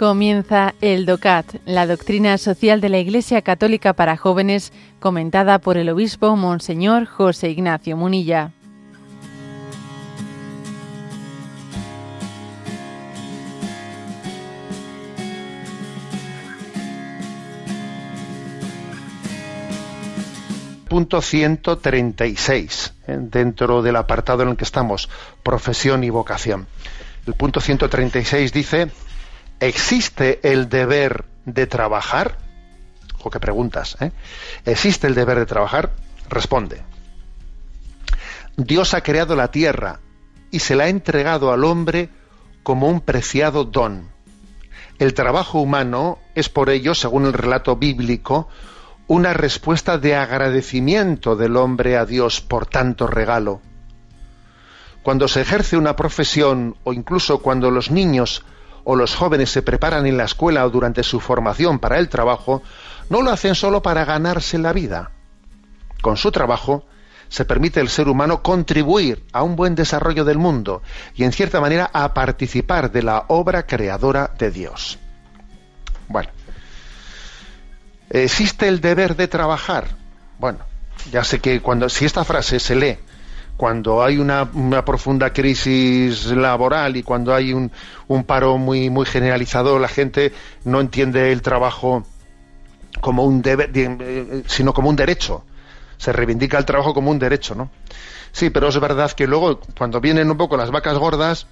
Comienza el DOCAT, la doctrina social de la Iglesia Católica para jóvenes, comentada por el obispo Monseñor José Ignacio Munilla. punto 136, ¿eh? dentro del apartado en el que estamos, profesión y vocación. El punto 136 dice, ¿existe el deber de trabajar? O qué preguntas, ¿eh? ¿Existe el deber de trabajar? Responde. Dios ha creado la tierra y se la ha entregado al hombre como un preciado don. El trabajo humano es por ello, según el relato bíblico, una respuesta de agradecimiento del hombre a Dios por tanto regalo. Cuando se ejerce una profesión o incluso cuando los niños o los jóvenes se preparan en la escuela o durante su formación para el trabajo, no lo hacen solo para ganarse la vida. Con su trabajo se permite al ser humano contribuir a un buen desarrollo del mundo y en cierta manera a participar de la obra creadora de Dios. Bueno, ¿Existe el deber de trabajar? Bueno, ya sé que cuando si esta frase se lee cuando hay una, profunda crisis laboral y cuando hay un, paro muy muy generalizado, la gente no entiende el trabajo como un deber, eh, sino como un derecho. Se reivindica el trabajo como un derecho, ¿no? Sí, pero es verdad que luego, cuando vienen un poco las vacas gordas,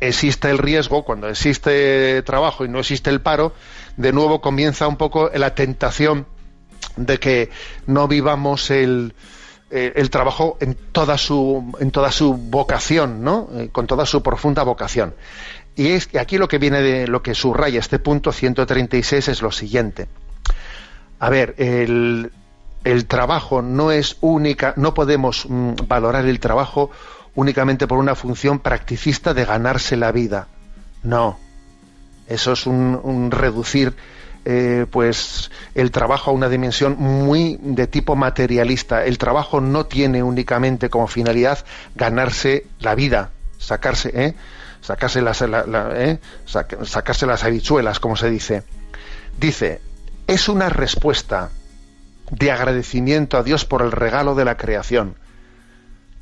existe el riesgo, cuando existe trabajo y no existe el paro, de nuevo comienza un poco la tentación de que no vivamos el, eh, el trabajo en toda su en toda su vocación, ¿no? Eh, con toda su profunda vocación. Y es aquí lo que viene de lo que subraya este punto 136 es lo siguiente. A ver, el, el trabajo no es única, no podemos mm, valorar el trabajo únicamente por una función practicista de ganarse la vida. No, eso es un, reducir eh, pues el trabajo a una dimensión muy de tipo materialista. El trabajo no tiene únicamente como finalidad ganarse la vida, sacarse, ¿eh? sacarse las, ¿eh? sacarse las habichuelas, como se dice. Dice, es una respuesta de agradecimiento a Dios por el regalo de la creación.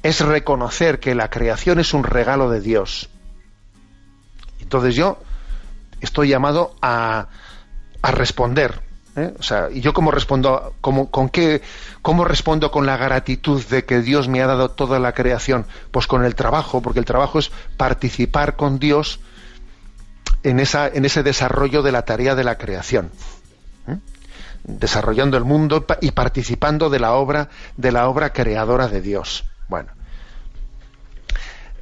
Es reconocer que la creación es un regalo de Dios. Entonces yo estoy llamado a, a responder. ¿eh? O sea, ¿y yo cómo respondo? Cómo, ¿Con qué? ¿Cómo respondo con la gratitud de que Dios me ha dado toda la creación? Pues con el trabajo, porque el trabajo es participar con Dios en, esa, en ese desarrollo de la tarea de la creación. ¿eh? desarrollando el mundo y participando de la obra de la obra creadora de Dios. Bueno,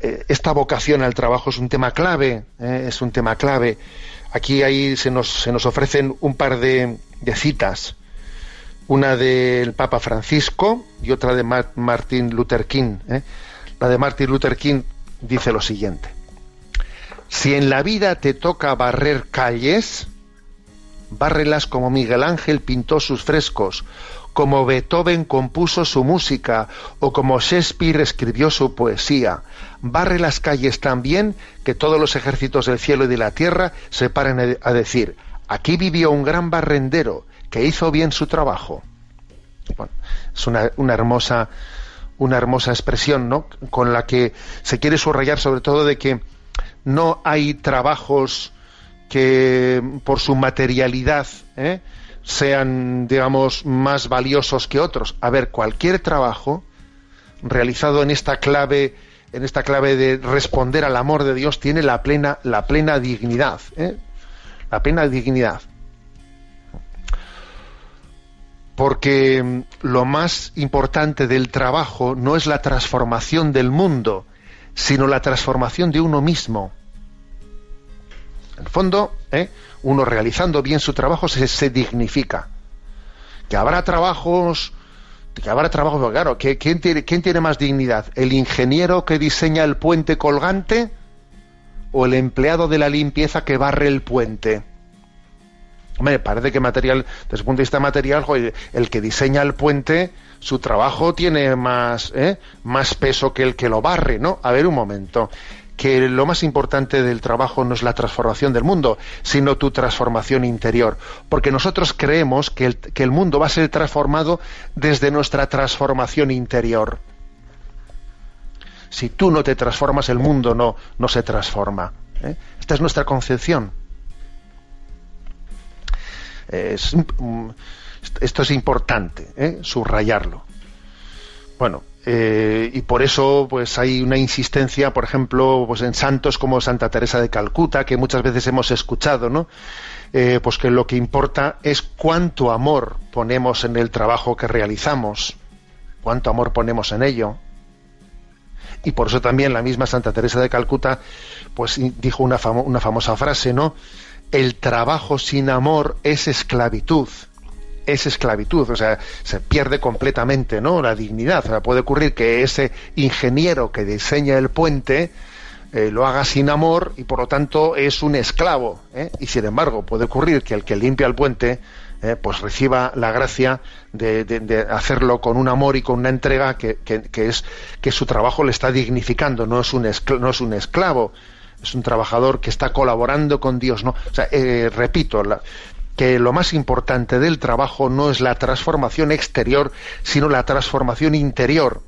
eh, esta vocación al trabajo es un tema clave, es un tema clave. Aquí ahí se nos, se nos ofrecen un par de, citas, una del Papa Francisco y otra de Martin Luther King. Eh. La de Martin Luther King dice lo siguiente: Si en la vida te toca barrer calles, bárrelas como Miguel Ángel pintó sus frescos, como Beethoven compuso su música o como Shakespeare escribió su poesía. Barre las calles tan bien que todos los ejércitos del cielo y de la tierra se paren a decir, aquí vivió un gran barrendero que hizo bien su trabajo. es una, una, hermosa una hermosa expresión, ¿no? Con la que se quiere subrayar sobre todo de que no hay trabajos que por su materialidad, ¿eh? Sean, digamos, más valiosos que otros. A ver, cualquier trabajo realizado en esta clave, en esta clave de responder al amor de Dios, tiene la plena, la plena dignidad. ¿eh? La plena dignidad. Porque mm, lo más importante del trabajo no es la transformación del mundo, sino la transformación de uno mismo. En el fondo, ¿eh? uno realizando bien su trabajo se, dignifica. Que habrá trabajos, que habrá trabajos, claro, ¿quién tiene, ¿quién tiene más dignidad? ¿El ingeniero que diseña el puente colgante o el empleado de la limpieza que barre el puente? Hombre, parece que material, desde el punto de vista material, el que diseña el puente, su trabajo tiene más, ¿eh? más peso que el que lo barre, ¿no? A ver un momento que lo más importante del trabajo no es la transformación del mundo, sino tu transformación interior. Porque nosotros creemos que el, que el mundo va a ser transformado desde nuestra transformación interior. Si tú no te transformas, el mundo no, no se transforma. ¿eh? Esta es nuestra concepción. esto es importante, ¿eh? subrayarlo. Bueno, eh, y por eso pues hay una insistencia, por ejemplo, pues en santos como Santa Teresa de Calcuta, que muchas veces hemos escuchado, ¿no? Eh, pues que lo que importa es cuánto amor ponemos en el trabajo que realizamos, cuánto amor ponemos en ello. Y por eso también la misma Santa Teresa de Calcuta, pues dijo una, una famosa frase, ¿no? El trabajo sin amor es esclavitud es esclavitud, o sea, se pierde completamente, ¿no? La dignidad. O sea, puede ocurrir que ese ingeniero que diseña el puente eh, lo haga sin amor y por lo tanto es un esclavo. ¿eh? Y sin embargo, puede ocurrir que el que limpia el puente eh, pues reciba la gracia de, hacerlo con un amor y con una entrega que, es que su trabajo le está dignificando, no es un, no es un esclavo es un trabajador que está colaborando con Dios, ¿no? O sea, repito, la, que lo más importante del trabajo no es la transformación exterior, sino la transformación interior.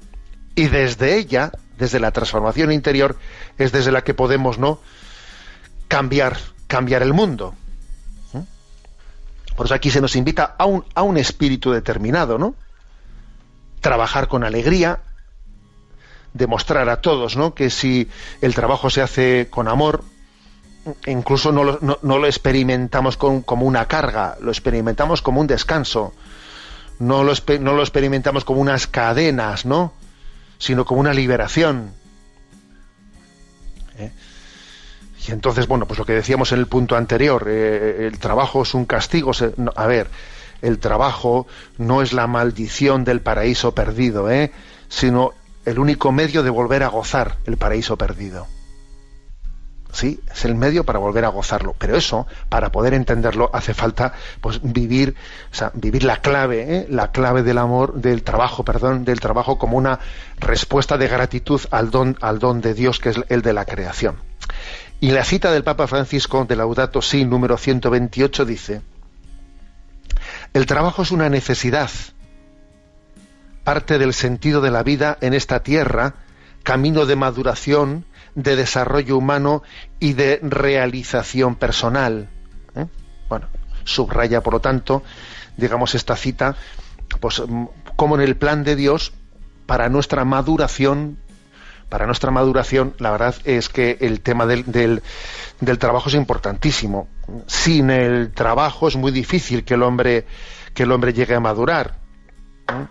Y desde ella, desde la transformación interior, es desde la que podemos no cambiar, cambiar el mundo. ¿Mm? Por eso aquí se nos invita a un, a un espíritu determinado, ¿no? Trabajar con alegría, demostrar a todos, ¿no? Que si el trabajo se hace con amor, incluso no lo, no, lo experimentamos como una carga, lo experimentamos como un descanso, no lo, experimentamos como unas cadenas, ¿no? sino como una liberación. ¿Eh? Y entonces, bueno, pues lo que decíamos en el punto anterior, eh, el trabajo es un castigo. a ver, el trabajo no es la maldición del paraíso perdido, ¿eh? sino el único medio de volver a gozar el paraíso perdido. ¿Sí? Es el medio para volver a gozarlo. Pero eso, para poder entenderlo, hace falta pues vivir, vivir la clave, ¿eh? la clave del amor, del trabajo, perdón, del trabajo como una respuesta de gratitud al don, al don de Dios, que es el de la creación. Y la cita del Papa Francisco de Laudato Si, número 128, dice, el trabajo es una necesidad, parte del sentido de la vida en esta tierra, camino de maduración, de desarrollo humano y de realización personal. ¿eh? Bueno, subraya, por lo tanto, digamos, esta cita, pues mm, como en el plan de Dios, para nuestra maduración, para nuestra maduración, la verdad es que el tema del, del, trabajo es importantísimo. Sin el trabajo es muy difícil que el hombre, que el hombre llegue a madurar. ¿eh?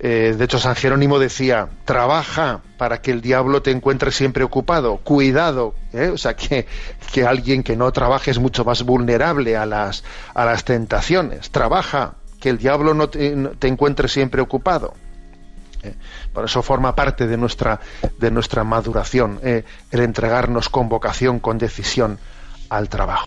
Eh, de hecho, San Jerónimo decía, trabaja para que el diablo te encuentre siempre ocupado, cuidado, ¿eh? o sea, que, que, alguien que no trabaje es mucho más vulnerable a las, a las tentaciones, trabaja, que el diablo no te, encuentre siempre ocupado. ¿eh? Por eso forma parte de nuestra, de nuestra maduración, el entregarnos con vocación, con decisión al trabajo.